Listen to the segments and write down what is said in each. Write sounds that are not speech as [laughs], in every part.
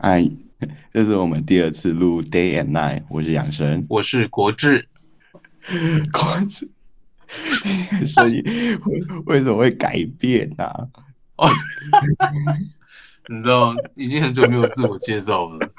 哎，[laughs] 这是我们第二次录 Day and Night，我是养生，我是国志。[laughs] 国志，声音为为什么会改变呢？哦，[laughs] 你知道，已经很久没有自我介绍了，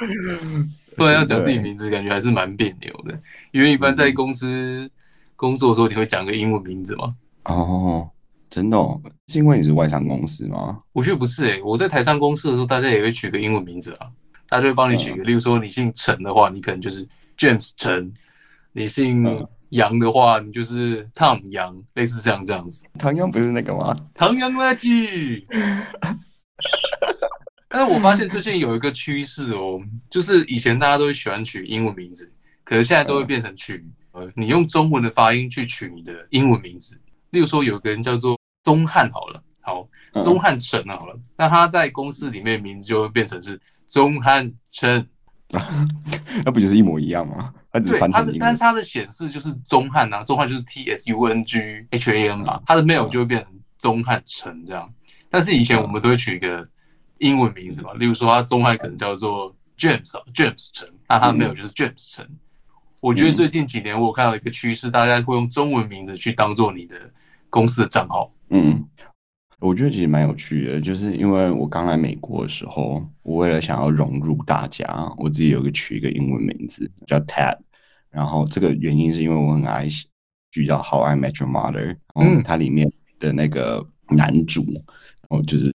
突然要讲自己名字，感觉还是蛮别扭的。因为一般在公司工作的时候，你会讲个英文名字吗？哦，真的？哦？是因为你是外商公司吗？我觉得不是诶，我在台商公司的时候，大家也会取个英文名字啊。大家会帮你取个，例如说你姓陈的话，你可能就是 James 陈；你姓杨的话，你就是 Tom 杨，类似这样这样子。唐杨不是那个吗？唐杨垃圾。但是我发现最近有一个趋势哦，就是以前大家都会喜欢取英文名字，可是现在都会变成取呃，你用中文的发音去取你的英文名字。例如说有个人叫做钟汉，好了。好，钟汉成好了，那他在公司里面名字就会变成是钟汉成，那不就是一模一样吗？对，他的但是他的显示就是钟汉啊，钟汉就是 T S U N G H A N 嘛，他的 mail 就会变成钟汉成这样。但是以前我们都会取一个英文名字嘛，例如说他钟汉可能叫做 James James 成，那他的 mail 就是 James 成。我觉得最近几年我看到一个趋势，大家会用中文名字去当做你的公司的账号，嗯。我觉得其实蛮有趣的，就是因为我刚来美国的时候，我为了想要融入大家，我自己有个取一个英文名字叫 Ted，然后这个原因是因为我很爱剧叫《How I Met Your Mother》，然后它里面的那个男主，然后就是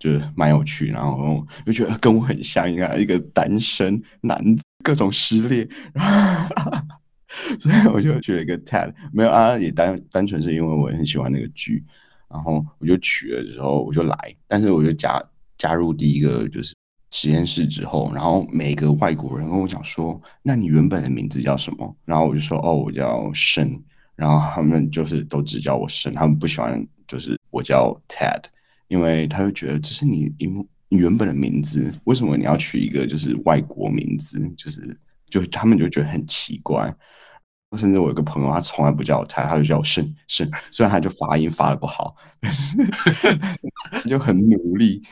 就是蛮有趣，然后就觉得跟我很像，一个一个单身男，各种失恋，[laughs] [laughs] 所以我就取了一个 Ted，没有啊，也单单纯是因为我很喜欢那个剧。然后我就取了之后我就来，但是我就加加入第一个就是实验室之后，然后每个外国人跟我讲说，那你原本的名字叫什么？然后我就说哦，我叫申，然后他们就是都只叫我申，他们不喜欢就是我叫 Ted，因为他就觉得这是你因你原本的名字，为什么你要取一个就是外国名字？就是就他们就觉得很奇怪。甚至我有个朋友，他从来不叫我泰，他就叫我盛盛。虽然他就发音发的不好，但是 [laughs] 就很努力。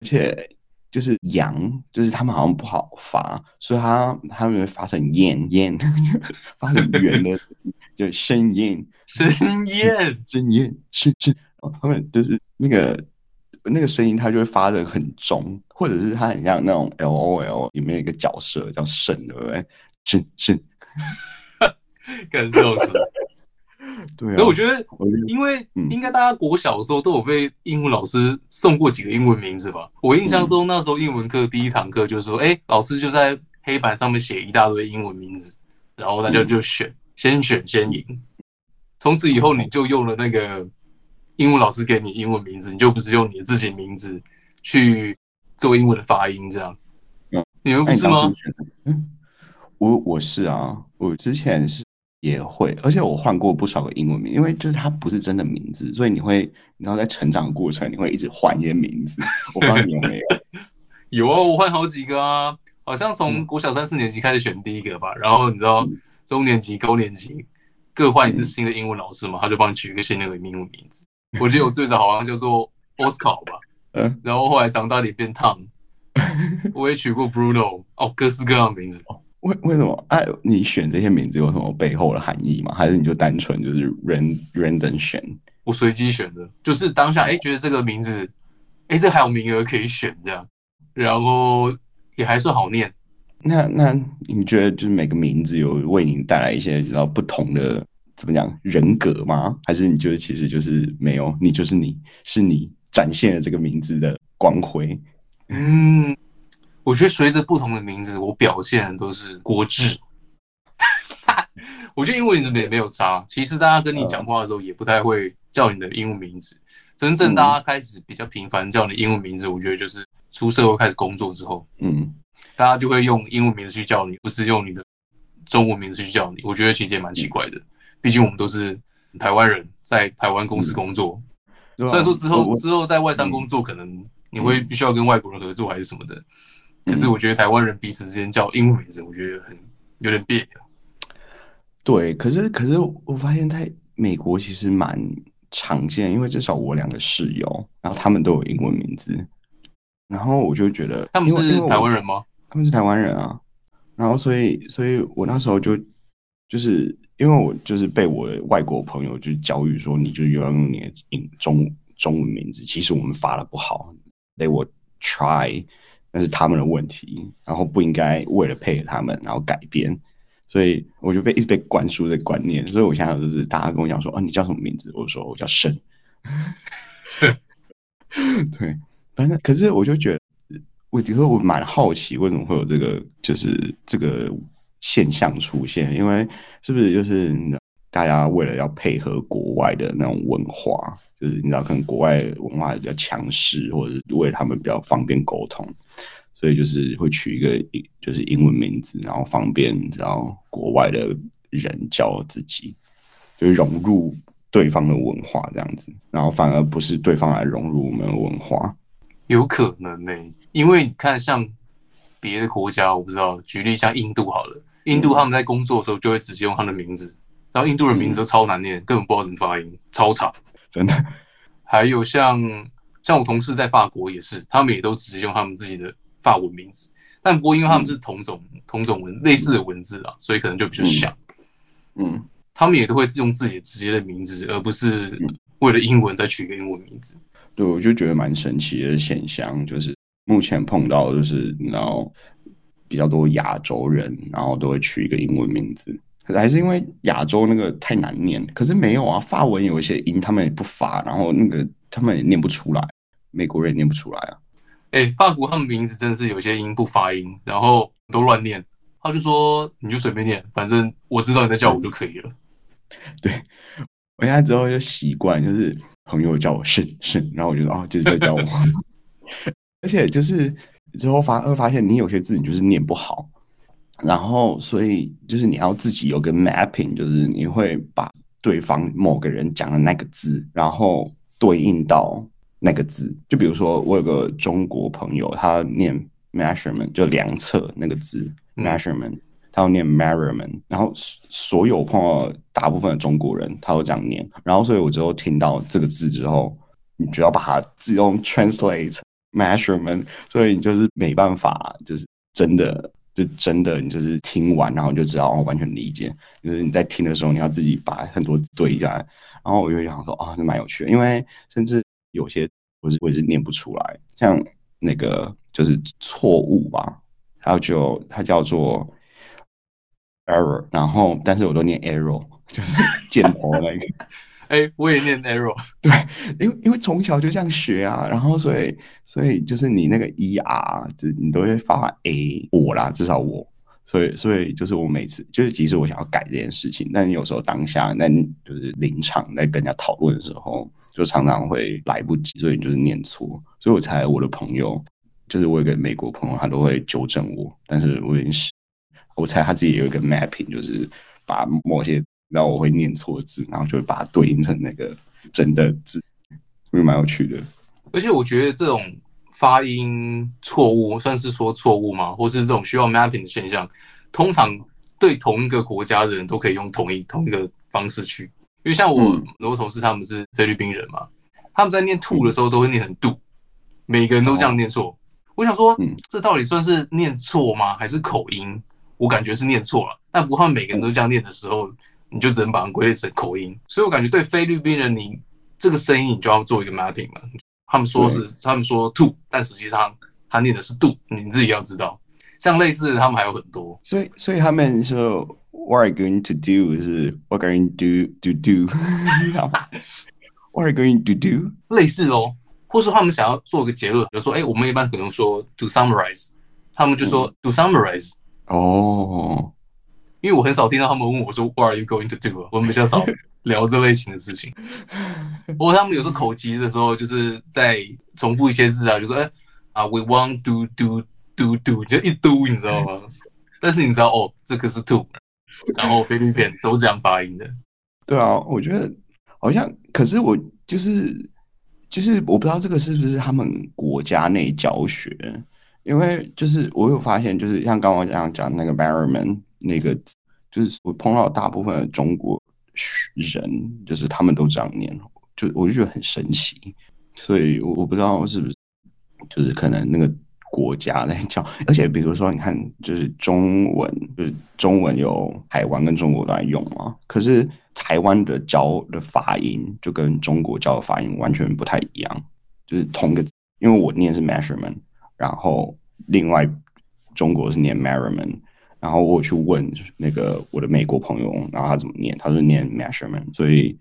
而且就是杨，就是他们好像不好发，所以他他们发成燕燕，[laughs] 发成圆的，就声燕声燕声燕是是，他们就是那个那个声音，它就会发的很中，或者是它很像那种 L O L 里面一个角色叫盛，对不对？盛盛。感受是，对。那我觉得，因为应该大家国小的时候都有被英文老师送过几个英文名字吧。我印象中那时候英文课第一堂课就是说，哎，老师就在黑板上面写一大堆英文名字，然后大家就选，先选先赢。从此以后你就用了那个英文老师给你英文名字，你就不是用你的自己名字去做英文的发音这样。你们不是吗？我我是啊，我之前是也会，而且我换过不少个英文名，因为就是它不是真的名字，所以你会，你知道在成长过程你会一直换一些名字。[laughs] 我不知道你有没有？有啊，我换好几个啊，好像从国小三四年级开始选第一个吧，然后你知道中年级、高年级各换一次新的英文老师嘛，他就帮你取一个新的英文名字。[laughs] 我记得我最早好像叫做 Oscar 吧，嗯，然后后来长大点变 Tom，[laughs] 我也取过 Bruno，哦，各式各样的名字。为为什么？哎，你选这些名字有什么背后的含义吗？还是你就单纯就是 random 选？我随机选的，就是当下哎觉得这个名字，哎这还有名额可以选这样，然后也还算好念。那那你觉得就是每个名字有为你带来一些知道不同的怎么讲人格吗？还是你觉得其实就是没有，你就是你是你展现了这个名字的光辉？嗯。我觉得随着不同的名字，我表现的都是国志。[laughs] 我觉得英文名字也没有差。其实大家跟你讲话的时候，也不太会叫你的英文名字。真正大家开始比较频繁叫你英文名字，我觉得就是出社会开始工作之后，嗯，大家就会用英文名字去叫你，不是用你的中文名字去叫你。我觉得其实也蛮奇怪的。毕竟我们都是台湾人，在台湾公司工作。虽然说之后之后在外商工作，可能你会必须要跟外国人合作还是什么的。可是我觉得台湾人彼此之间叫英文名字，我觉得很有点别扭。对，可是可是我发现在美国其实蛮常见，因为至少我两个室友，然后他们都有英文名字。然后我就觉得他们是台湾人吗？他们是台湾人啊，然后所以所以我那时候就就是因为我就是被我的外国朋友就教育说，你就要用你的英中中文名字，其实我们发的不好，they will try，那是他们的问题，然后不应该为了配合他们然后改变。所以我就被一直被灌输这个观念，所以我现在就是大家跟我讲说，啊，你叫什么名字？我说我叫盛。[laughs] 对，反正可是我就觉得，我觉得我蛮好奇，为什么会有这个就是这个现象出现？因为是不是就是大家为了要配合国外的那种文化，就是你知道可能国外文化比较强势，或者是为他们比较方便沟通，所以就是会取一个就是英文名字，然后方便你知道国外的人叫自己，就是融入。对方的文化这样子，然后反而不是对方来融入我们的文化，有可能呢、因为你看像别的国家，我不知道，举例像印度好了，印度他们在工作的时候就会直接用他的名字，然后印度人名字都超难念，根本不知道怎么发音，超长。真的。还有像像我同事在法国也是，他们也都直接用他们自己的法文名字，但不过因为他们是同种同种文类似的文字啊，所以可能就比较像。嗯。他们也都会用自己直接的名字，而不是为了英文再取个英文名字。对，我就觉得蛮神奇的现象，就是目前碰到就是然后比较多亚洲人，然后都会取一个英文名字，可是还是因为亚洲那个太难念。可是没有啊，法文有一些音他们也不发，然后那个他们也念不出来，美国人也念不出来啊。哎，法国他们名字真的是有些音不发音，然后都乱念。他就说你就随便念，反正我知道你在叫我就可以了。[laughs] 对，我现在之后就习惯，就是朋友叫我盛盛，然后我觉得哦，就是在叫我。[laughs] 而且就是之后发会发现，你有些字你就是念不好，然后所以就是你要自己有个 mapping，就是你会把对方某个人讲的那个字，然后对应到那个字。就比如说，我有个中国朋友，他念 measurement 就量测那个字 measurement。他要念 measurement，然后所有碰到大部分的中国人，他都这样念。然后，所以我之后听到这个字之后，你就要把它自动 translate measurement，所以你就是没办法，就是真的，就真的，你就是听完，然后你就知道哦，完全理解。就是你在听的时候，你要自己把很多对下来。然后我就想说，啊，这蛮有趣的，因为甚至有些我是我是念不出来，像那个就是错误吧，它就它叫做。error，然后但是我都念 error，就是 [laughs] 箭头那个。哎，我也念 arrow。[laughs] 对，因为因为从小就这样学啊，然后所以所以就是你那个 er，就你都会发 a 我啦，至少我。所以所以就是我每次就是即使我想要改这件事情，但有时候当下那就是临场在跟人家讨论的时候，就常常会来不及，所以就是念错。所以我才我的朋友，就是我有个美国朋友，他都会纠正我，但是我已经是。我猜他自己有一个 mapping，就是把某些让我会念错字，然后就会把它对应成那个真的字，就蛮有趣的。而且我觉得这种发音错误，算是说错误吗？或是这种需要 mapping 的现象，通常对同一个国家的人都可以用同一同一个方式去。因为像我很多同事他们是菲律宾人嘛，他们在念吐的时候都会念成度，每个人都这样念错。我想说，这到底算是念错吗？还是口音？我感觉是念错了，但不过每个人都这样念的时候，你就只能把它归类成口音。所以我感觉对菲律宾人，你这个声音你就要做一个 mapping 嘛。他们说是他们说 to，但实际上他念的是 do，你自己要知道。像类似的，他们还有很多。所以所以他们说 what are you going to do 是 what are you do do do，what are you going to do 类似哦，或是他们想要做一个结论，比如说哎，我们一般可能说 to summarize，他们就说 to summarize。哦，因为我很少听到他们问我说 “What are you going to do？” 我们比较少聊这类型的事情。[laughs] 不过他们有时候口急的时候，就是在重复一些字啊，就说“哎啊，we want do do do do”，就一 do，，你知道吗？但是你知道哦，这个是 to，然后菲律宾都这样发音的。对啊，我觉得好像，可是我就是就是我不知道这个是不是他们国家内教学。因为就是我有发现，就是像刚刚这样讲那个 Barryman 那个，就是我碰到大部分的中国人，就是他们都这样念，就我就觉得很神奇。所以，我我不知道是不是就是可能那个国家在教，而且比如说你看，就是中文，就是中文有台湾跟中国都在用嘛，可是台湾的教的发音就跟中国教的发音完全不太一样，就是同个，因为我念是 measurement，然后另外中国是念 measurement。然后我去问那个我的美国朋友，然后他怎么念？他说念 measurement，所以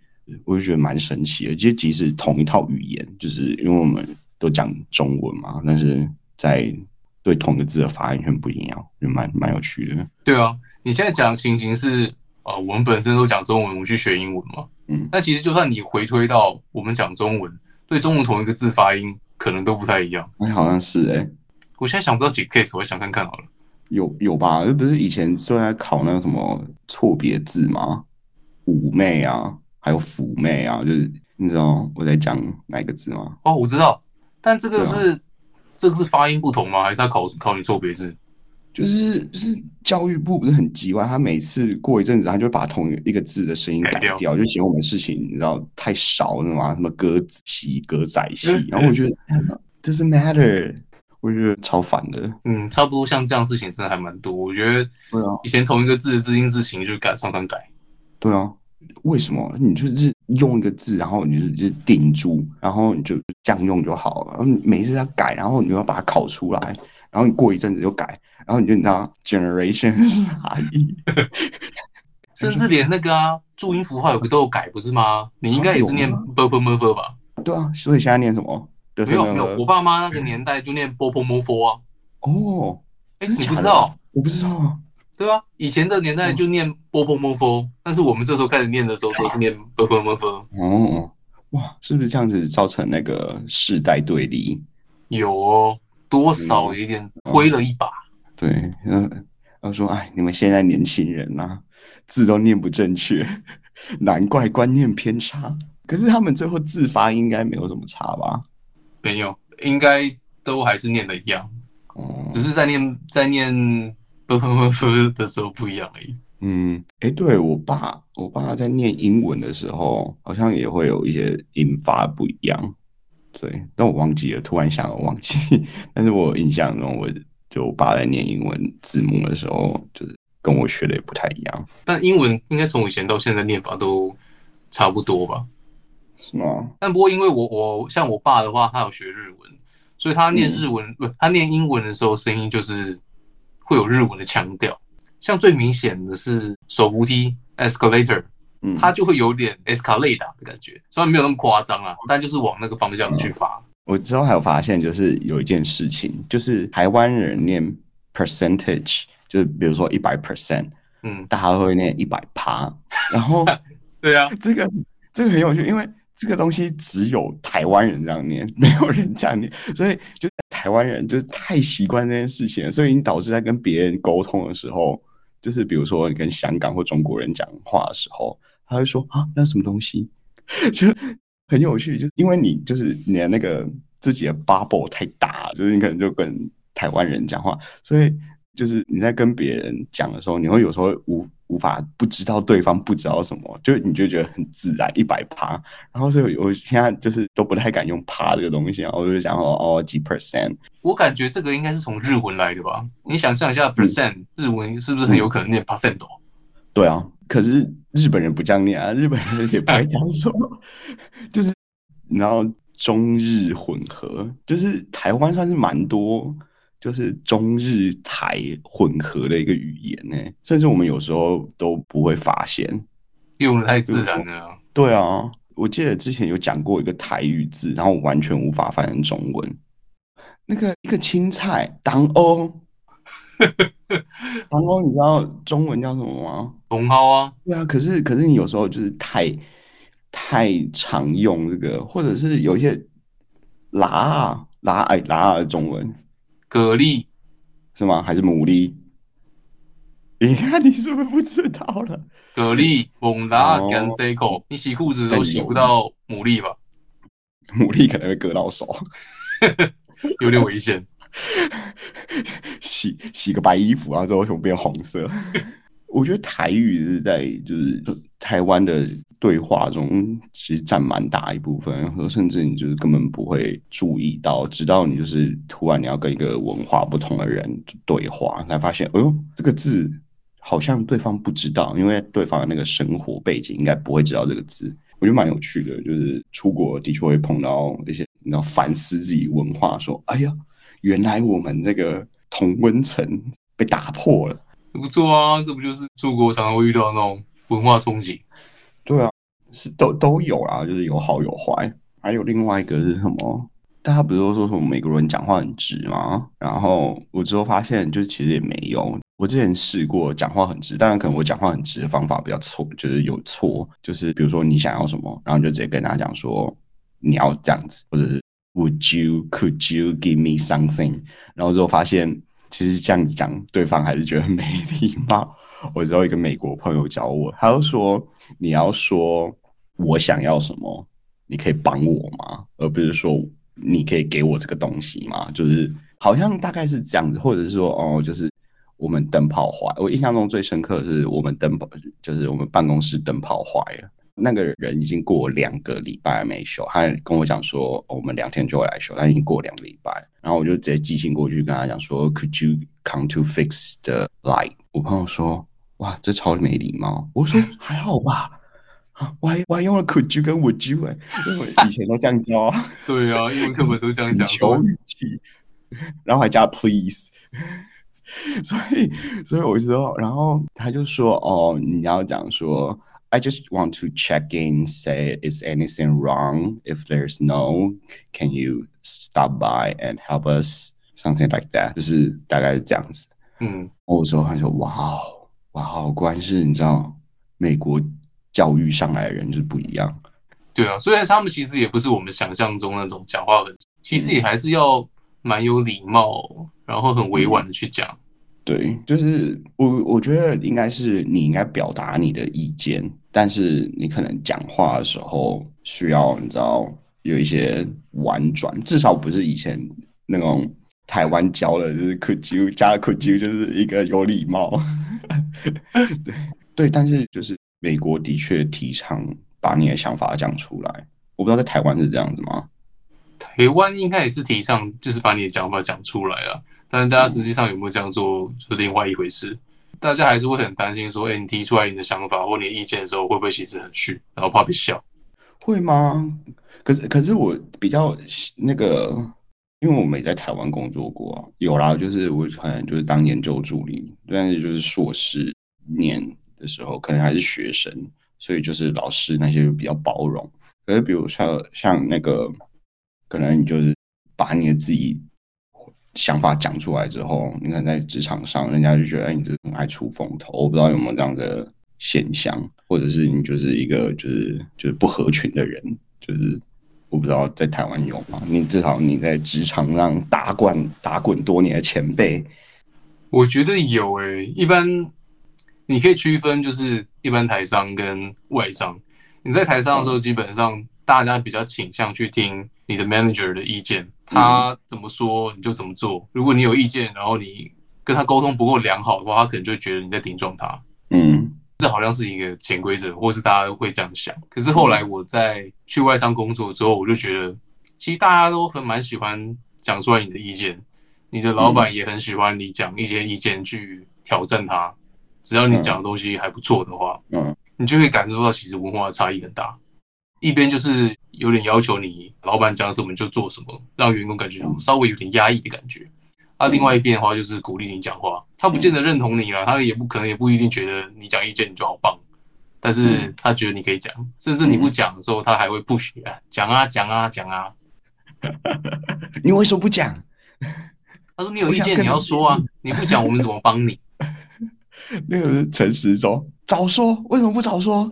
我就觉得蛮神奇的。其实即使同一套语言，就是因为我们都讲中文嘛，但是在对同一个字的发音全不一样，就蛮蛮有趣的。对啊，你现在讲的情形是，呃，我们本身都讲中文，我们去学英文嘛。嗯。那其实就算你回推到我们讲中文，对中文同一个字发音可能都不太一样。哎，好像是哎。我现在想不到几个 case，我想看看好了。有有吧？不是以前就在考那个什么错别字吗？妩媚啊，还有妩媚啊，就是你知道我在讲哪个字吗？哦，我知道，但这个是这个是发音不同吗？还是他考考你错别字？就是是教育部不是很急歪，他每次过一阵子，他就把同一个字的声音改掉，就嫌我们事情你知道太少了嘛？什么歌喜歌仔戏，然后我觉得 [laughs] doesn't matter。我觉得超烦的，嗯，差不多像这样事情真的还蛮多。我觉得，对啊，以前同一个字的字音字形就改，常常改。对啊，为什么？你就是用一个字，然后你就就顶住，然后你就这样用就好了。每一次要改，然后你就要把它考出来，然后你过一阵子就改，然后你就你知道 generation 是哪一？甚至连那个啊注音符号有个都有改，不是吗？你应该也是念 b p m f 吧？对啊，所以现在念什么？没有没有，我爸妈那个年代就念波波摩佛啊。哦，哎，你不知道？我不知道啊。对啊，以前的年代就念波波摩佛，但是我们这时候开始念的时候都是念波波摩佛。哦，哇，是不是这样子造成那个世代对立？有哦，多少有点挥了一把。对，嗯，他说：“哎，你们现在年轻人呐，字都念不正确，难怪观念偏差。可是他们最后字发应该没有什么差吧？”没有，应该都还是念的一样，哦只是在念在念不不不不的时候不一样而已。嗯，哎，对我爸，我爸在念英文的时候，好像也会有一些音发不一样。对，但我忘记了，突然想忘记。[laughs] 但是我印象中，我就我爸在念英文字幕的时候，就是跟我学的也不太一样。但英文应该从以前到现在念法都差不多吧？是吗？但不过因为我我像我爸的话，他有学日文，所以他念日文不，他念英文的时候声音就是会有日文的腔调。像最明显的是手扶梯 escalator，嗯，它就会有点 escalator 的感觉，虽然没有那么夸张啊，但就是往那个方向去发。我之后还有发现，就是有一件事情，就是台湾人念 percentage，就是比如说一百 percent，嗯，大家都会念一百趴，然后 [laughs] 对啊，这个这个很有趣，因为。这个东西只有台湾人这样念，没有人这样念，所以就台湾人就太习惯这件事情，所以你导致在跟别人沟通的时候，就是比如说你跟香港或中国人讲话的时候，他会说啊，那什么东西，就很有趣，就因为你就是你的那个自己的 bubble 太大，就是你可能就跟台湾人讲话，所以就是你在跟别人讲的时候，你会有时候无。无法不知道对方不知道什么，就你就觉得很自然一百趴，然后所以我现在就是都不太敢用趴这个东西啊，我就想哦哦几 percent，我感觉这个应该是从日文来的吧？你想象一下 percent 日文是不是很有可能念 percent？对啊，可是日本人不这样念啊，日本人也不会讲什么，[laughs] 就是然后中日混合，就是台湾算是蛮多。就是中日台混合的一个语言呢，甚至我们有时候都不会发现，用的太自然了。对啊，我记得之前有讲过一个台语字，然后完全无法翻成中文。那个一个青菜当欧，当欧，[laughs] 你知道中文叫什么吗？茼蒿啊。对啊，可是可是你有时候就是太太常用这个，或者是有一些拉拉哎拉的中文。蛤蜊是吗？还是牡蛎？你看你是不是不知道了？蛤蜊、猛拉、干 C 口，你洗裤子都洗不到牡蛎吧？[laughs] 牡蛎可能会割到手，[laughs] 有点危险。[laughs] 洗洗个白衣服，然后之后就变红色。我觉得台语是在就是台湾的对话中其实占蛮大一部分，和甚至你就是根本不会注意到，直到你就是突然你要跟一个文化不同的人对话，才发现，哎呦，这个字好像对方不知道，因为对方的那个生活背景应该不会知道这个字。我觉得蛮有趣的，就是出国的确会碰到一些，你知道反思自己文化，说，哎呀，原来我们这个同温层被打破了。不错啊，这不就是出国常常会遇到那种文化冲击？对啊，是都都有啊，就是有好有坏。还有另外一个是什么？大家不是都说什么美国人讲话很直吗？然后我之后发现，就是其实也没有。我之前试过讲话很直，当然可能我讲话很直的方法比较错，就是有错。就是比如说你想要什么，然后就直接跟他讲说你要这样子，或者是 Would you, could you give me something？然后之后发现。其实这样子讲，对方还是觉得没礼貌。我只有一个美国朋友教我，他就说：“你要说我想要什么，你可以帮我吗？而不是说你可以给我这个东西吗？”就是好像大概是这样子，或者是说哦，就是我们灯泡坏。我印象中最深刻的是我们灯泡，就是我们办公室灯泡坏了。那个人已经过两个礼拜没修，他跟我讲说，我们两天就会来修。他已经过两个礼拜，然后我就直接寄信过去跟他讲说，Could you come to fix the light？我朋友说，哇，这超没礼貌。我说还好吧，我还我还用了 Could you 跟 Would you？因为以前都这样教。对啊，英文课本都这样讲。求语气，然后还加 Please。所以，所以我就说，然后他就说，哦，你要讲说。I just want to check in, say, is anything wrong? If there's no, can you stop by and help us? Something like that，就是大概是这样子。嗯，我说他说哇哦，哇好，果然是你知道，美国教育上来的人就是不一样。对啊，虽然他们其实也不是我们想象中那种讲话很，其实也还是要蛮有礼貌，然后很委婉的去讲。对，就是我我觉得应该是你应该表达你的意见，但是你可能讲话的时候需要你知道有一些婉转，至少不是以前那种台湾教的，就是 could you 加 could you 就是一个有礼貌。对 [laughs] 对，但是就是美国的确提倡把你的想法讲出来，我不知道在台湾是这样子吗？台湾应该也是提倡，就是把你的想法讲出来啊。但是大家实际上有没有这样做是另外一回事。大家还是会很担心说，哎，你提出来你的想法或你的意见的时候，会不会其实很虚，然后怕被笑？会吗？可是可是我比较那个，因为我没在台湾工作过，有啦，就是我可能就是当研究助理，但是就是硕士念的时候，可能还是学生，所以就是老师那些比较包容。可是比如像像那个。可能你就是把你的自己想法讲出来之后，你可能在职场上，人家就觉得哎，你是很爱出风头。我不知道有没有这样的现象，或者是你就是一个就是就是不合群的人，就是我不知道在台湾有吗？你至少你在职场上打滚打滚多年的前辈，我觉得有诶。一般你可以区分，就是一般台商跟外商。你在台上的时候，基本上大家比较倾向去听。你的 manager 的意见，他怎么说你就怎么做。如果你有意见，然后你跟他沟通不够良好的话，他可能就觉得你在顶撞他。嗯，这好像是一个潜规则，或是大家会这样想。可是后来我在去外商工作之后，我就觉得，其实大家都很蛮喜欢讲出来你的意见。你的老板也很喜欢你讲一些意见去挑战他。只要你讲的东西还不错的话，嗯，你就会感受到其实文化的差异很大。一边就是有点要求你，老板讲什么就做什么，让员工感觉稍微有点压抑的感觉。啊，另外一边的话就是鼓励你讲话，他不见得认同你了，他也不可能也不一定觉得你讲意见你就好棒，但是他觉得你可以讲，甚至你不讲的时候，他还会不许啊，讲啊讲啊讲啊。[laughs] 你为什么不讲？他说你有意见你要说啊，你不讲我们怎么帮你？[laughs] 那个是陈时中，早说，为什么不早说？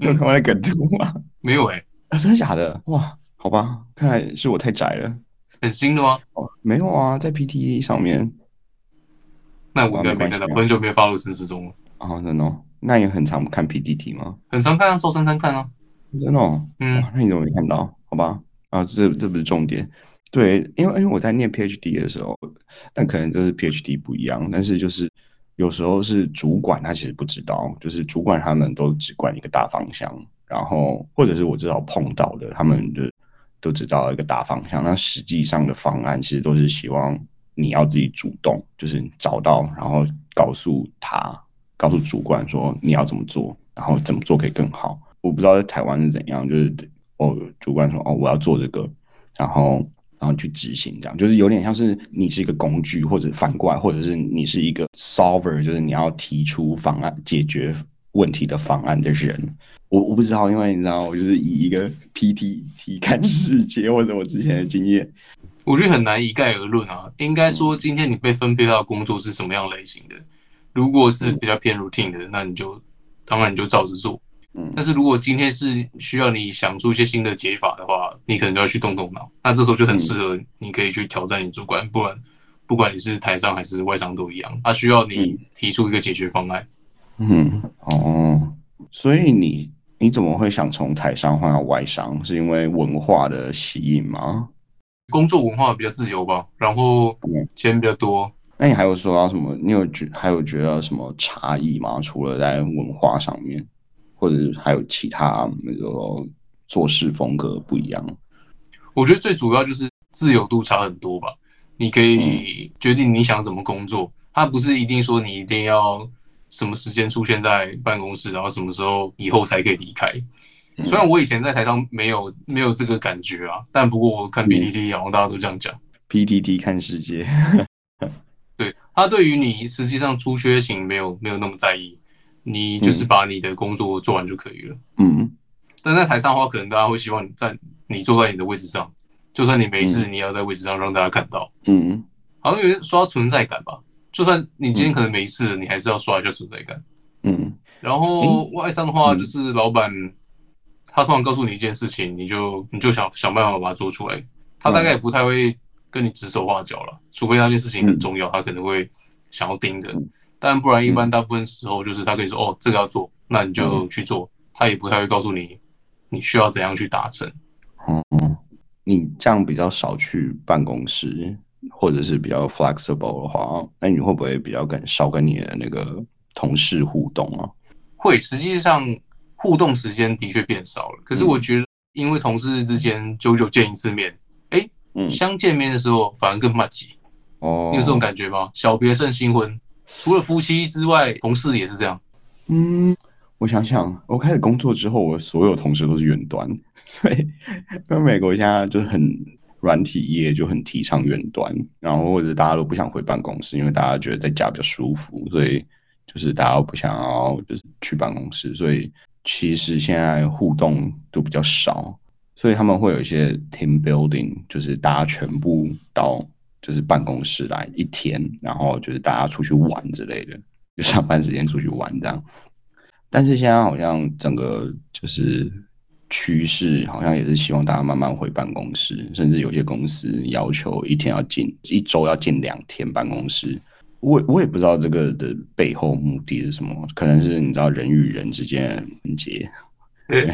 有台湾的梗图吗？没有哎，啊，真的假的？哇，好吧，看来是我太宅了。很新的吗？哦，没有啊，在 PTE 上面。那我应该没看到，很久没发入深思中了。哦，真的？那也很常看 PPT 吗？很常看啊，周三三看啊。真的？嗯，那你怎么没看到？好吧，啊，这这不是重点。对，因为因为我在念 PhD 的时候，但可能就是 PhD 不一样，但是就是有时候是主管他其实不知道，就是主管他们都只管一个大方向，然后或者是我至少碰到的，他们就都知道一个大方向，那实际上的方案其实都是希望你要自己主动，就是找到，然后告诉他，告诉主管说你要怎么做，然后怎么做可以更好。我不知道在台湾是怎样，就是哦，主管说哦我要做这个，然后。然后去执行，这样就是有点像是你是一个工具，或者反过来，或者是你是一个 solver，就是你要提出方案解决问题的方案的人。我我不知道，因为你知道，我就是以一个 PTT [laughs] 看世界，或者我之前的经验，我觉得很难一概而论啊。应该说，今天你被分配到工作是什么样类型的？如果是比较偏 routine 的，那你就当然你就照着做。嗯但是如果今天是需要你想出一些新的解法的话，你可能就要去动动脑。那这时候就很适合你可以去挑战你主管，不然不管你是台上还是外商都一样，他需要你提出一个解决方案。嗯，哦，所以你你怎么会想从台商换到外商？是因为文化的吸引吗？工作文化比较自由吧，然后钱比较多。那你还有说到什么？你有觉还有觉得什么差异吗？除了在文化上面？或者还有其他那个做事风格不一样，我觉得最主要就是自由度差很多吧。你可以决定你想怎么工作，它不是一定说你一定要什么时间出现在办公室，然后什么时候以后才可以离开。虽然我以前在台上没有没有这个感觉啊，但不过我看 PPT 好像大家都这样讲，PPT 看世界。[laughs] 对他对于你实际上出缺勤没有没有那么在意。你就是把你的工作做完就可以了。嗯，但在台上的话，可能大家会希望你在你坐在你的位置上，就算你没事，你也要在位置上让大家看到。嗯，好像有点刷存在感吧。就算你今天可能没事，你还是要刷一下存在感。嗯，然后外商的话，就是老板他突然告诉你一件事情，你就你就想想办法把它做出来。他大概也不太会跟你指手画脚了，除非那件事情很重要，他可能会想要盯着。但不然，一般大部分时候就是他跟你说：“哦，这个要做，那你就去做。”他也不太会告诉你你需要怎样去达成。嗯嗯，你这样比较少去办公室，或者是比较 flexible 的话，那你会不会比较跟少跟你的那个同事互动啊？会，实际上互动时间的确变少了。可是我觉得，因为同事之间久久见一次面，哎，相见面的时候反而更密集。哦，你有这种感觉吗？小别胜新婚。除了夫妻之外，同事也是这样。嗯，我想想，我开始工作之后，我所有同事都是远端，所以跟美国现在就很软体业就很提倡远端，然后或者大家都不想回办公室，因为大家觉得在家比较舒服，所以就是大家不想要就是去办公室，所以其实现在互动都比较少，所以他们会有一些 team building，就是大家全部到。就是办公室来一天，然后就是大家出去玩之类的，就上班时间出去玩这样。但是现在好像整个就是趋势，好像也是希望大家慢慢回办公室，甚至有些公司要求一天要进一周要进两天办公室。我我也不知道这个的背后目的是什么，可能是你知道人与人之间的连接，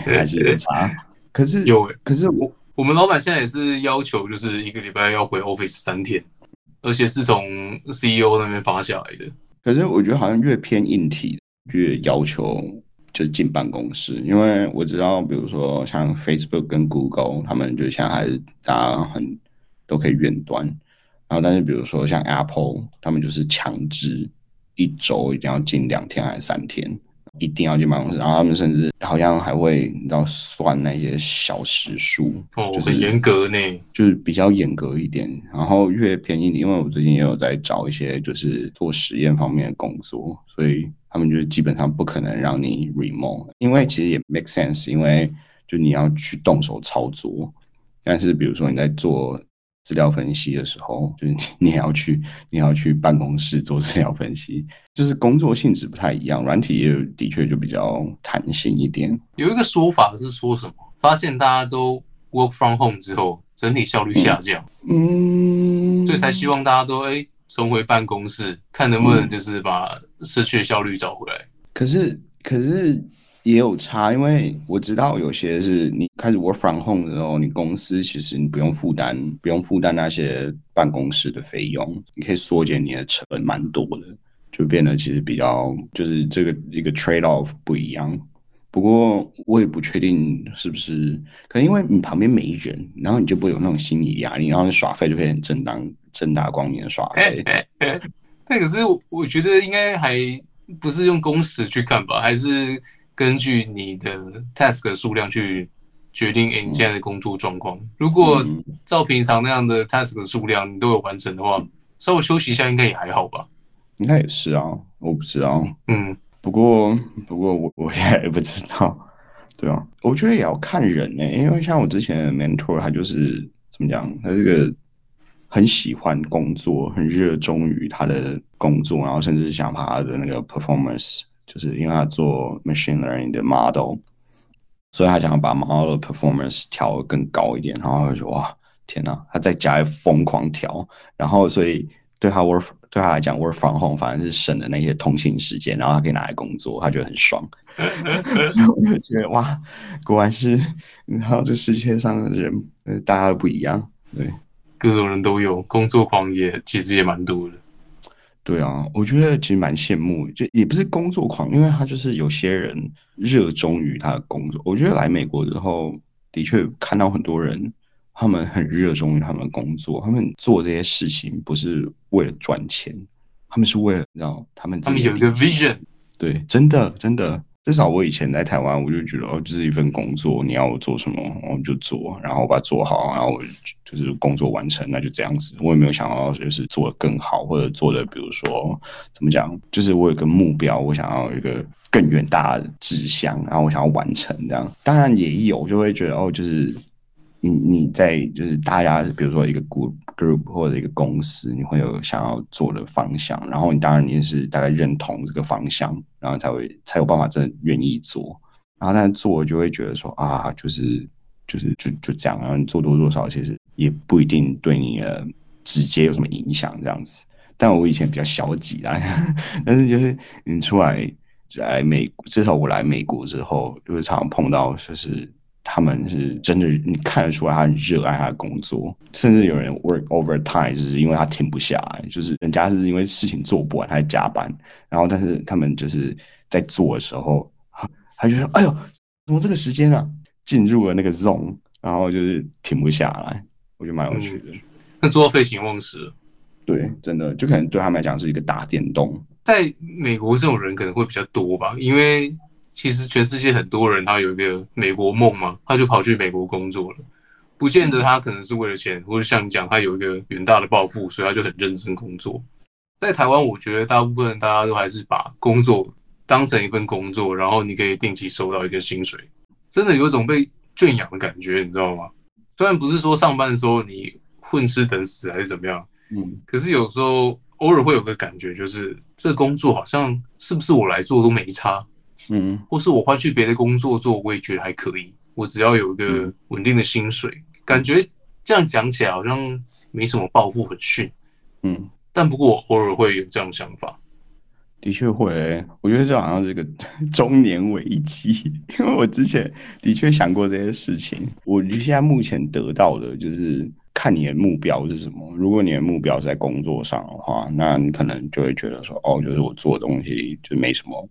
还是有差。可是有，可是我。我们老板现在也是要求，就是一个礼拜要回 office 三天，而且是从 CEO 那边发下来的。可是我觉得好像越偏硬体，越要求就是进办公室，因为我知道，比如说像 Facebook 跟 Google，他们就现在还是大家很都可以远端，然后但是比如说像 Apple，他们就是强制一周一定要进两天还是三天。一定要进办公室，然后他们甚至好像还会你知道算那些小时数，哦，很严格呢，就是比较严格一点。然后越便宜，因为我最近也有在找一些就是做实验方面的工作，所以他们就基本上不可能让你 remote，因为其实也 make sense，因为就你要去动手操作。但是比如说你在做。资料分析的时候，就是你 [laughs] 也要去，你要去办公室做资料分析，就是工作性质不太一样。软体也的确就比较弹性一点。有一个说法是说什么？发现大家都 work from home 之后，整体效率下降，嗯，所以才希望大家都哎重回办公室，看能不能就是把失去的效率找回来。可是，可是。也有差，因为我知道有些是你开始 work from home 的时候，你公司其实你不用负担，不用负担那些办公室的费用，你可以缩减你的成本蛮多的。就变得其实比较就是这个一个 trade off 不一样。不过我也不确定是不是，可能因为你旁边没人，然后你就不会有那种心理压力，然后你耍废就可以很正当、正大光明的耍废。[laughs] 那可是我觉得应该还不是用工时去看吧，还是根据你的 task 数量去决定你现在的工作状况。如果照平常那样的 task 的数量你都有完成的话，稍微休息一下应该也还好吧？应该也是啊，我不知道。嗯。不过，不过我我现在也不知道，[laughs] 对啊，我觉得也要看人呢，因为像我之前的 mentor，他就是怎么讲，他这个很喜欢工作，很热衷于他的工作，然后甚至想把他的那个 performance，就是因为他做 machine learning 的 model，所以他想要把 model performance 调更高一点，然后就说哇，天哪，他在家疯狂调，然后所以。对他 work 对他来讲 work from home 反而是省的那些通勤时间，然后他可以拿来工作，他觉得很爽。[laughs] 所以我就觉得哇，果然是，然后这世界上的人，大家都不一样，对，各种人都有，工作狂也其实也蛮多的。对啊，我觉得其实蛮羡慕，就也不是工作狂，因为他就是有些人热衷于他的工作。我觉得来美国之后，的确看到很多人。他们很热衷于他们的工作，他们做这些事情不是为了赚钱，他们是为了让他们他们有一个 vision。对，真的真的，至少我以前在台湾，我就觉得哦，这是一份工作，你要我做什么，我就做，然后把它做好，然后我就是工作完成，那就这样子。我也没有想到就是做的更好，或者做的比如说怎么讲，就是我有个目标，我想要一个更远大的志向，然后我想要完成这样。当然也有，就会觉得哦，就是。你你在就是大家比如说一个 group group 或者一个公司，你会有想要做的方向，然后你当然你也是大概认同这个方向，然后才会才有办法真的愿意做，然后但是做就会觉得说啊，就是就是就就这样，然后你做多做少其实也不一定对你的直接有什么影响这样子。但我以前比较消极啊，[laughs] 但是就是你出来在美，至少我来美国之后，就是常常碰到就是。他们是真的，你看得出来他很热爱他的工作，甚至有人 work overtime，就是因为他停不下来，就是人家是因为事情做不完，他在加班，然后但是他们就是在做的时候，他就说：“哎呦，怎么这个时间啊？”进入了那个 zone，然后就是停不下来，我觉得蛮有趣的。那做到废寝忘食，对，真的就可能对他们来讲是一个大电动。在美国，这种人可能会比较多吧，因为。其实全世界很多人，他有一个美国梦嘛，他就跑去美国工作了。不见得他可能是为了钱，或者像你讲，他有一个远大的抱负，所以他就很认真工作。在台湾，我觉得大部分大家都还是把工作当成一份工作，然后你可以定期收到一个薪水，真的有种被圈养的感觉，你知道吗？虽然不是说上班的时候你混吃等死还是怎么样，嗯，可是有时候偶尔会有个感觉，就是这工作好像是不是我来做都没差。嗯，或是我换去别的工作做，我也觉得还可以。我只要有一个稳定的薪水，感觉这样讲起来好像没什么抱负，很逊。嗯，但不过我偶尔会有这样想法。的确会，我觉得这好像是个 [laughs] 中年危机，[laughs] 因为我之前的确想过这些事情。我现在目前得到的就是。看你的目标是什么。如果你的目标是在工作上的话，那你可能就会觉得说，哦，就是我做的东西就没什么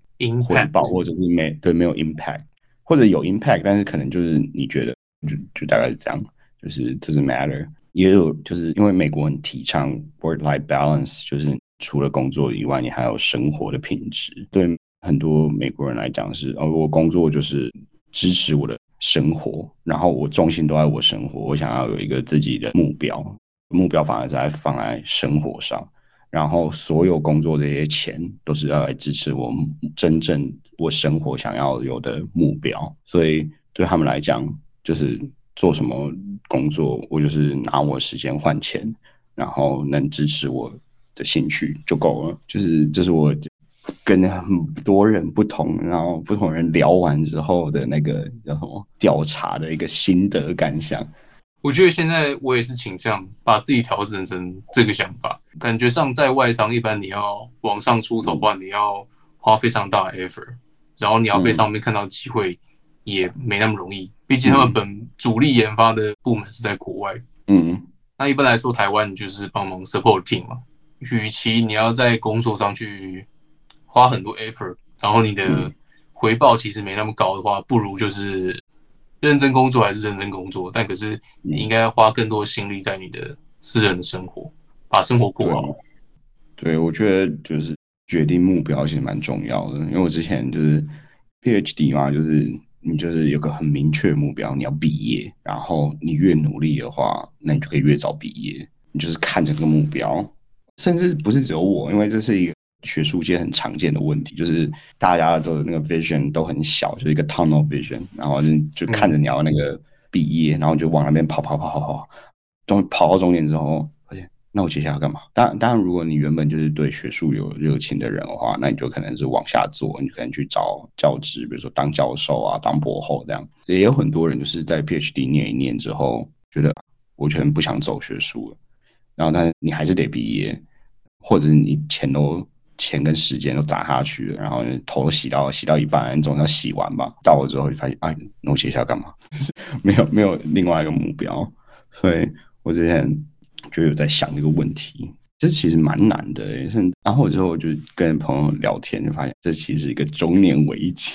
回报，或者是没对没有 impact，或者有 impact，但是可能就是你觉得就就大概是这样，就是这是 matter。也有就是因为美国很提倡 work-life balance，就是除了工作以外，你还有生活的品质。对很多美国人来讲是，哦，我工作就是支持我的。生活，然后我重心都在我生活，我想要有一个自己的目标，目标反而在放在生活上，然后所有工作这些钱都是要来支持我真正我生活想要有的目标，所以对他们来讲，就是做什么工作，我就是拿我时间换钱，然后能支持我的兴趣就够了，就是这是我。跟很多人不同，然后不同人聊完之后的那个叫什么调查的一个心得感想。我觉得现在我也是倾向把自己调整成这个想法。感觉上在外商，一般你要往上出头的话，你要花非常大的 effort，然后你要被上面看到机会也没那么容易。毕竟他们本主力研发的部门是在国外。嗯，那一般来说，台湾就是帮忙 support team 嘛。与其你要在工作上去花很多 effort，然后你的回报其实没那么高的话，不如就是认真工作还是认真工作，但可是你应该花更多心力在你的私人的生活，把生活过好。对，我觉得就是决定目标其实蛮重要的，因为我之前就是 PhD 嘛，就是你就是有个很明确目标，你要毕业，然后你越努力的话，那你就可以越早毕业。你就是看着这个目标，甚至不是只有我，因为这是一个学术界很常见的问题，就是大家的那个 vision 都很小，就是一个 tunnel vision，然后就就看着你要那个毕业，然后就往那边跑跑跑跑跑，终跑到终点之后，而且那我接下来要干嘛？当然，当然，如果你原本就是对学术有热情的人的话，那你就可能是往下做，你可能去找教职，比如说当教授啊，当博后这样。也有很多人就是在 PhD 念一念之后，觉得我全不想走学术了。然后，但是你还是得毕业，或者你钱都钱跟时间都砸下去了，然后头洗到洗到一半，你总要洗完吧。到了之后，就发现，哎，那我接下来干嘛？[laughs] 没有没有另外一个目标，所以我之前就有在想这个问题，这其实蛮难的。甚然后之后我就跟朋友聊天，就发现这其实一个中年危机。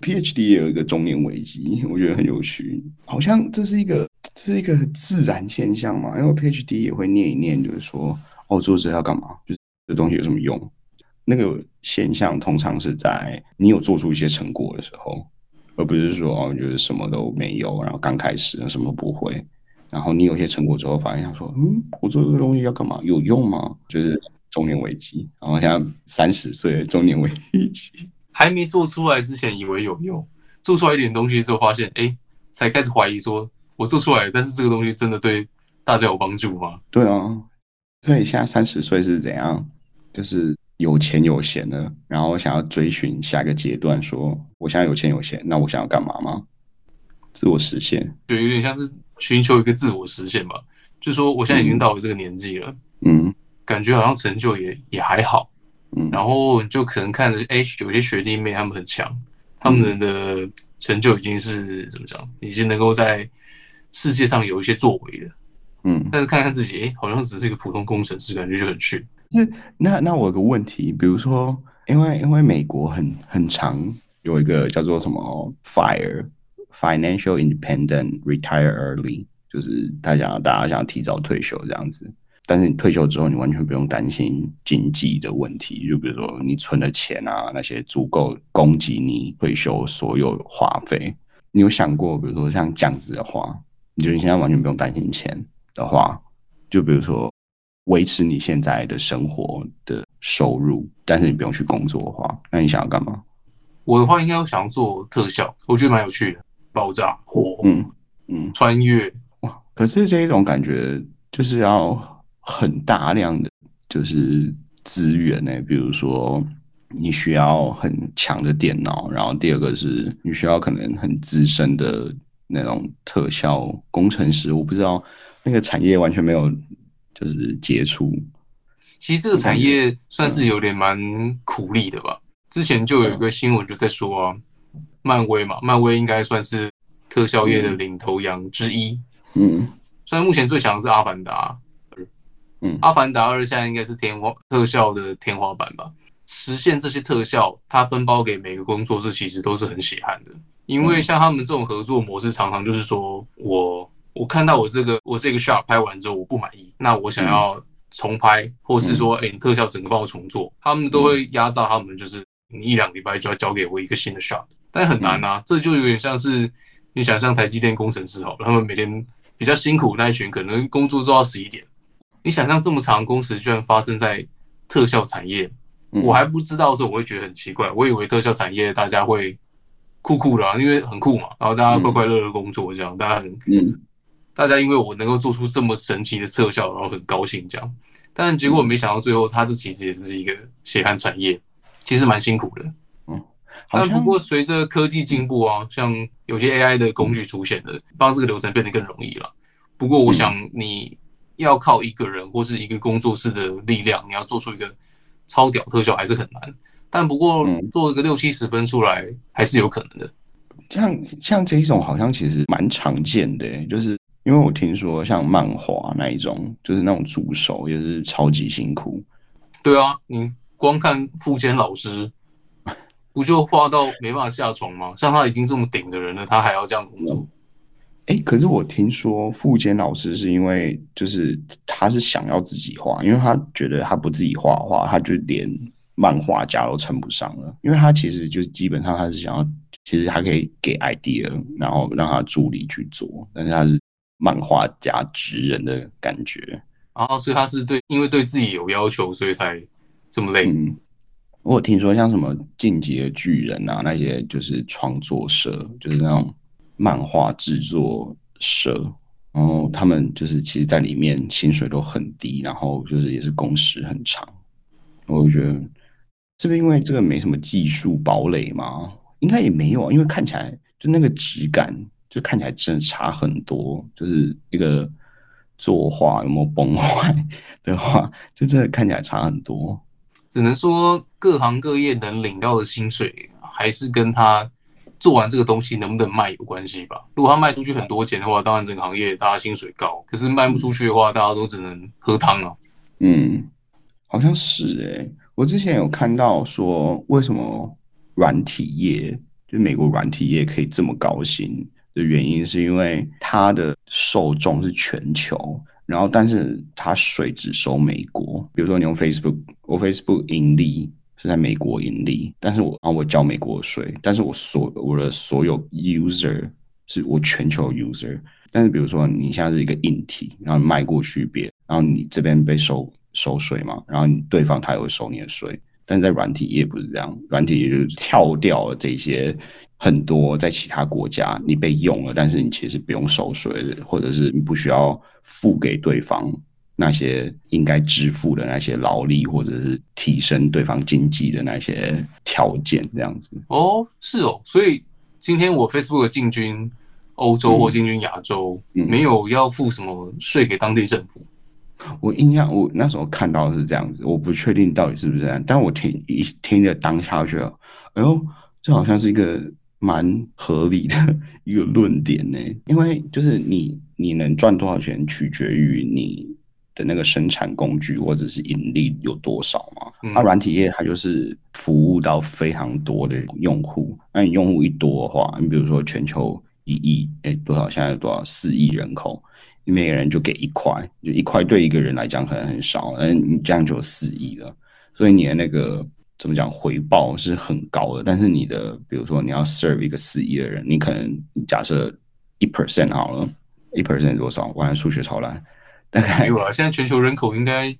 PhD 也有一个中年危机，我觉得很有趣，好像这是一个。这是一个自然现象嘛？因为 PhD 也会念一念，就是说，哦，做这要干嘛？就这东西有什么用？那个现象通常是在你有做出一些成果的时候，而不是说哦，就是什么都没有，然后刚开始什么都不会，然后你有些成果之后，发现说，嗯，我做这个东西要干嘛？有用吗？就是中年危机，然后像三十岁中年危机，[laughs] 还没做出来之前以为有用，做出来一点东西之后发现，哎，才开始怀疑说。我做出来，但是这个东西真的对大家有帮助吗？对啊，所以现在三十岁是怎样？就是有钱有闲的，然后想要追寻下一个阶段，说我现在有钱有闲，那我想要干嘛吗？自我实现，就有点像是寻求一个自我实现吧。就说我现在已经到了这个年纪了，嗯，感觉好像成就也也还好，嗯，然后就可能看着哎，有些学弟妹他们很强，他们的成就已经是怎么讲，已经能够在。世界上有一些作为的，嗯，但是看看自己，哎，好像只是一个普通工程师，感觉就很逊。是那那我有个问题，比如说，因为因为美国很很长有一个叫做什么 fire financial independent retire early，就是他想大家想提早退休这样子，但是你退休之后，你完全不用担心经济的问题，就比如说你存的钱啊，那些足够供给你退休所有花费。你有想过，比如说像这样子的话？你觉得你现在完全不用担心钱的话，就比如说维持你现在的生活的收入，但是你不用去工作的话，那你想要干嘛？我的话应该想要做特效，我觉得蛮有趣的，爆炸火，嗯嗯，穿越哇！可是这一种感觉就是要很大量的就是资源呢，比如说你需要很强的电脑，然后第二个是你需要可能很资深的。那种特效工程师，我不知道那个产业完全没有就是接触。其实这个产业算是有点蛮苦力的吧。之前就有一个新闻就在说啊，漫威嘛，漫威应该算是特效业的领头羊之一。嗯，虽然目前最强的是阿凡达，嗯，阿凡达二现在应该是天花特效的天花板吧。实现这些特效，它分包给每个工作室，其实都是很血汗的。因为像他们这种合作模式，常常就是说我我看到我这个我这个 shot 拍完之后我不满意，那我想要重拍，或是说哎你特效整个帮我重做，他们都会压榨他们，就是你一两礼拜就要交给我一个新的 shot，但很难啊，这就有点像是你想象台积电工程师好了，他们每天比较辛苦那一群，可能工作做到十一点，你想象这么长工时居然发生在特效产业，我还不知道的时候我会觉得很奇怪，我以为特效产业大家会。酷酷的，因为很酷嘛，然后大家快快乐乐工作，这样大家很，大家因为我能够做出这么神奇的特效，然后很高兴这样。但结果没想到最后，它这其实也是一个血汗产业，其实蛮辛苦的。嗯，但不过随着科技进步啊，像有些 AI 的工具出现了，帮这个流程变得更容易了。不过我想，你要靠一个人或是一个工作室的力量，你要做出一个超屌特效，还是很难。但不过做一个六七十分出来还是有可能的。像像这一种好像其实蛮常见的，就是因为我听说像漫画那一种，就是那种助手也是超级辛苦。对啊，你。光看富坚老师，不就画到没办法下床吗？像他已经这么顶的人了，他还要这样工作？哎，可是我听说富坚老师是因为就是他是想要自己画，因为他觉得他不自己画画，他就连漫画家都称不上了。因为他其实就是基本上他是想要，其实他可以给 idea，然后让他助理去做，但是他是漫画家职人的感觉。然后所以他是对，因为对自己有要求，所以才这么累。嗯，我有听说像什么进击的巨人啊，那些就是创作社，就是那种。漫画制作社，然后他们就是其实，在里面薪水都很低，然后就是也是工时很长。我就觉得，是不是因为这个没什么技术堡垒吗？应该也没有啊，因为看起来就那个质感，就看起来真的差很多。就是一个作画有没有崩坏的话，就真的看起来差很多。只能说各行各业能领到的薪水，还是跟他。做完这个东西能不能卖有关系吧？如果他卖出去很多钱的话，当然整个行业大家薪水高。可是卖不出去的话，大家都只能喝汤啊。嗯，好像是诶。我之前有看到说，为什么软体业就美国软体业可以这么高薪的原因，是因为它的受众是全球，然后但是它税只收美国。比如说你用 Facebook，我 Facebook 盈利。是在美国盈利，但是我啊我交美国税，但是我所我的所有 user 是我全球 user，但是比如说你现在是一个硬体，然后卖过去别，然后你这边被收收税嘛，然后对方他也会收你的税，但在软体业不是这样，软体业就是跳掉了这些很多在其他国家你被用了，但是你其实不用收税的，或者是你不需要付给对方。那些应该支付的那些劳力，或者是提升对方经济的那些条件，这样子。哦，是哦，所以今天我 Facebook 进军欧洲或进军亚洲，没有要付什么税给当地政府。我印象我那时候看到是这样子，我不确定到底是不是这样，但我听一听着当下觉得，哎呦，这好像是一个蛮合理的一个论点呢。因为就是你你能赚多少钱，取决于你。的那个生产工具或者是盈利有多少嘛？那软体业它就是服务到非常多的用户，那你用户一多的话，你比如说全球一亿，哎，多少？现在多少？四亿人口，你每个人就给一块，就一块对一个人来讲可能很少，嗯，你这样就四亿了，所以你的那个怎么讲回报是很高的。但是你的比如说你要 serve 一个四亿的人，你可能假设一 percent 好了，一 percent 多少？我数学超烂。没 [laughs] 有啊，现在全球人口应该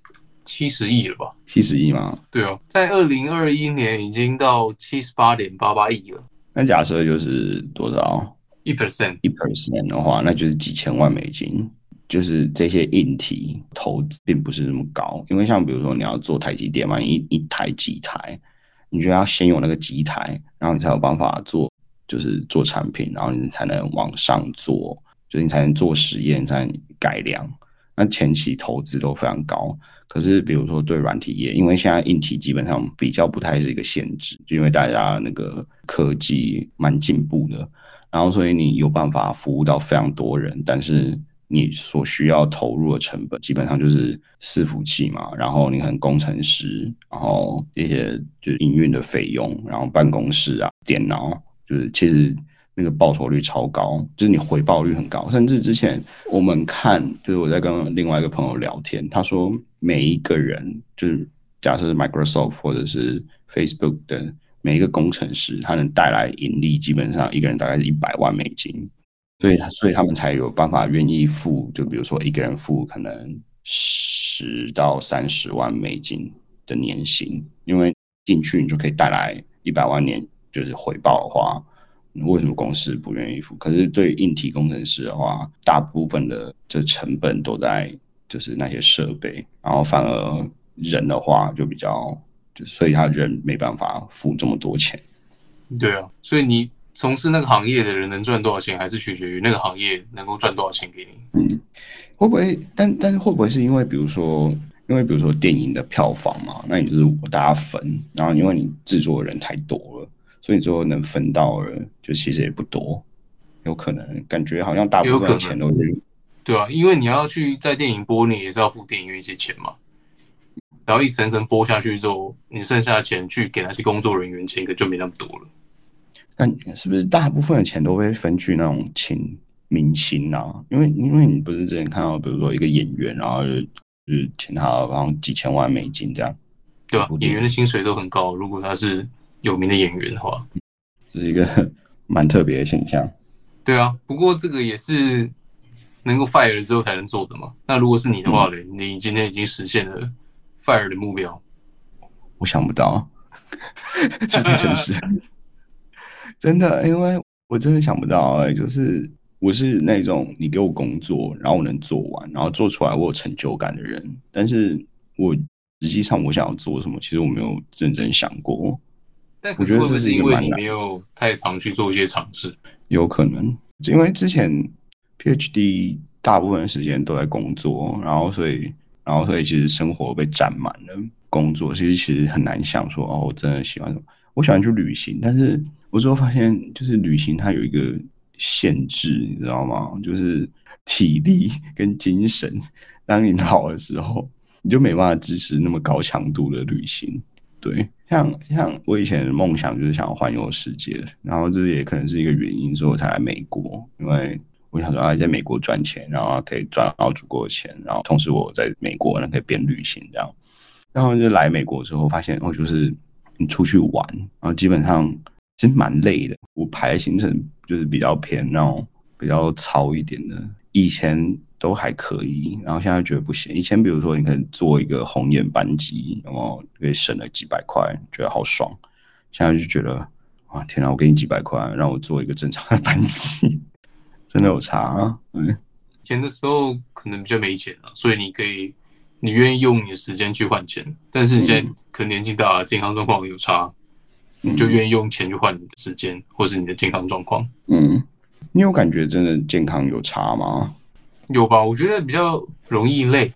七十亿了吧？七十亿吗？对哦，在二零二一年已经到七十八点八八亿了。那假设就是多少？一 percent，一 percent 的话，那就是几千万美金。就是这些硬体投资并不是那么高，因为像比如说你要做台积电嘛，一一台几台，你就要先有那个机台，然后你才有办法做，就是做产品，然后你才能往上做，就是你才能做实验，才能改良。那前期投资都非常高，可是比如说对软体业，因为现在硬体基本上比较不太是一个限制，就因为大家那个科技蛮进步的，然后所以你有办法服务到非常多人，但是你所需要投入的成本基本上就是伺服器嘛，然后你可能工程师，然后一些就是营运的费用，然后办公室啊、电脑，就是其实。那个报酬率超高，就是你回报率很高。甚至之前我们看，就是我在跟另外一个朋友聊天，他说每一个人，就是假设是 Microsoft 或者是 Facebook 的每一个工程师，他能带来盈利，基本上一个人大概是一百万美金。所以，所以他们才有办法愿意付，就比如说一个人付可能十到三十万美金的年薪，因为进去你就可以带来一百万年，就是回报的话。为什么公司不愿意付？可是对硬体工程师的话，大部分的这成本都在就是那些设备，然后反而人的话就比较，就所以他人没办法付这么多钱。对啊，所以你从事那个行业的人能赚多少钱，还是取决于那个行业能够赚多少钱给你。嗯，会不会？但但是会不会是因为比如说，因为比如说电影的票房嘛，那你就是大家分，然后因为你制作的人太多了。所以最后能分到的，就其实也不多，有可能感觉好像大部分钱都是，对啊，因为你要去在电影播，你也是要付电影院一些钱嘛。然后一层层剥下去之后，你剩下的钱去给那些工作人员钱，可就没那么多了。那是不是大部分的钱都会分去那种请明星啊？因为因为你不是之前看到，比如说一个演员，然后就就是请他好像几千万美金这样，对吧？演员的薪水都很高，如果他是有名的演员的话，是一个 [laughs] 蛮特别的现象。对啊，不过这个也是能够 fire 了之后才能做的嘛。那如果是你的话嘞，你今天已经实现了 fire 的目标，我想不到，[laughs] 这是真实。[laughs] 真的，因为我真的想不到哎，就是我是那种你给我工作，然后我能做完，然后做出来我有成就感的人。但是我实际上我想要做什么，其实我没有认真想过。但我觉得这是因为你没有太常去做一些尝试，有可能因为之前 PhD 大部分时间都在工作，然后所以然后所以其实生活被占满了工作，其实其实很难想说哦，我真的喜欢什么。我喜欢去旅行，但是我之后发现，就是旅行它有一个限制，你知道吗？就是体力跟精神。当你老的时候，你就没办法支持那么高强度的旅行。对，像像我以前的梦想就是想要环游世界，然后这也可能是一个原因，所以我才来美国，因为我想说啊，在美国赚钱，然后可以赚到足够的钱，然后同时我在美国呢可以边旅行这样。然后就来美国之后，发现哦，就是。你出去玩，然后基本上其实蛮累的。我排的行程就是比较偏那种比较糙一点的，以前都还可以，然后现在觉得不行。以前比如说你可以坐一个红眼班机，然后可以省了几百块，觉得好爽。现在就觉得啊，天哪！我给你几百块，让我坐一个正常的班机，真的有差啊。嗯，钱的时候可能比较没钱啊，所以你可以。你愿意用你的时间去换钱，但是你现在可能年纪大了，健康状况有差，你就愿意用钱去换你的时间，或是你的健康状况。嗯，你有感觉真的健康有差吗？有吧，我觉得比较容易累，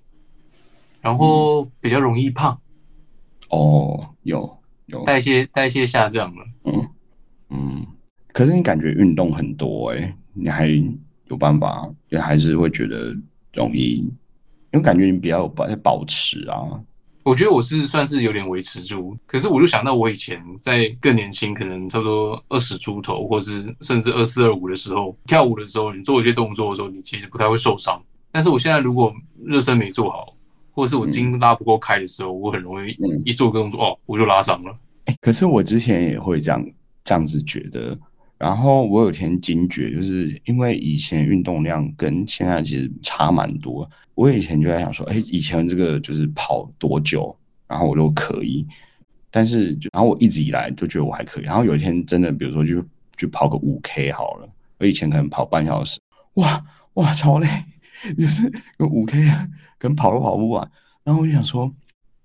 然后比较容易胖。哦，有有代谢代谢下降了。嗯嗯，可是你感觉运动很多哎，你还有办法，也还是会觉得容易。因为感觉你比较有在保持啊，我觉得我是算是有点维持住。可是我就想到我以前在更年轻，可能差不多二十出头，或是甚至二四二五的时候，跳舞的时候，你做一些动作的时候，你其实不太会受伤。但是我现在如果热身没做好，或者是我筋拉不够开的时候，我很容易一做个动作哦，我就拉伤了。哎，可是我之前也会这样这样子觉得。然后我有天惊觉，就是因为以前运动量跟现在其实差蛮多。我以前就在想说，哎，以前这个就是跑多久，然后我都可以。但是，然后我一直以来就觉得我还可以。然后有一天真的，比如说就就跑个五 K 好了。我以前可能跑半小时，哇哇超累，就是 [laughs] 五 K 啊，可能跑都跑不完。然后我就想说，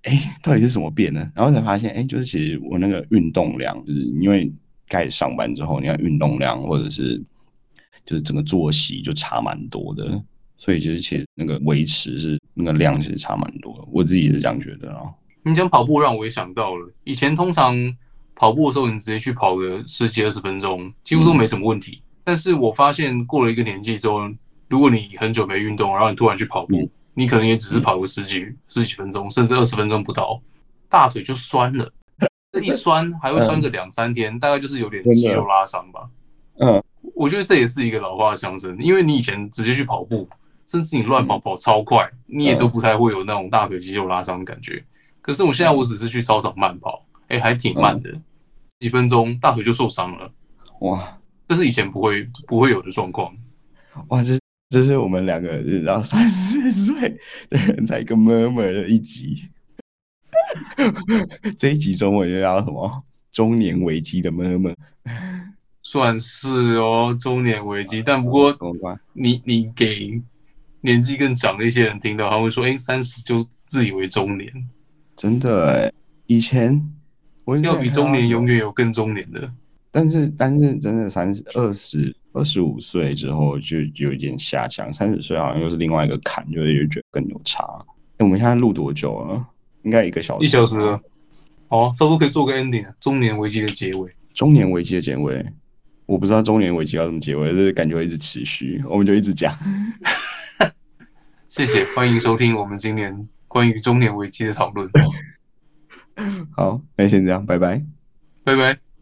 哎，到底是什么变呢？然后才发现，哎，就是其实我那个运动量，就是因为。开始上班之后，你看运动量或者是就是整个作息就差蛮多的，所以就是其实那个维持是那个量其实差蛮多的。我自己是这样觉得啊。你讲跑步让我也想到了，以前通常跑步的时候，你直接去跑个十几二十分钟，几乎都没什么问题。但是我发现过了一个年纪之后，如果你很久没运动，然后你突然去跑步，你可能也只是跑个十几十几分钟，甚至二十分钟不到，大腿就酸了。一酸还会酸个两三天，大概就是有点肌肉拉伤吧。嗯，我觉得这也是一个老化的象征，因为你以前直接去跑步，甚至你乱跑跑超快，你也都不太会有那种大腿肌肉拉伤的感觉。可是我现在我只是去操场慢跑，哎，还挺慢的，几分钟大腿就受伤了。哇，这是以前不会不会有的状况。哇，这这是我们两个然后三十岁的人在一个 murmur 的一集。[laughs] 这一集中文就叫什么？中年危机的闷闷，算是哦，中年危机。但不过，你你给年纪更长的一些人听到，他会说：“哎，三十就自以为中年。”真的哎，以前我要比中年永远有更中年的。但是，但是真的三十二十二十五岁之后就就有一点下降，三十岁好像又是另外一个坎，就是觉得更有差。哎，我们现在录多久了？应该一个小时，一小时了。好，差不多可以做个 ending，中年危机的结尾。中年危机的结尾，我不知道中年危机要怎么结尾，就是感觉一直持续，我们就一直讲。[laughs] 谢谢，欢迎收听我们今年关于中年危机的讨论。[laughs] 好，那先这样，拜拜。拜拜。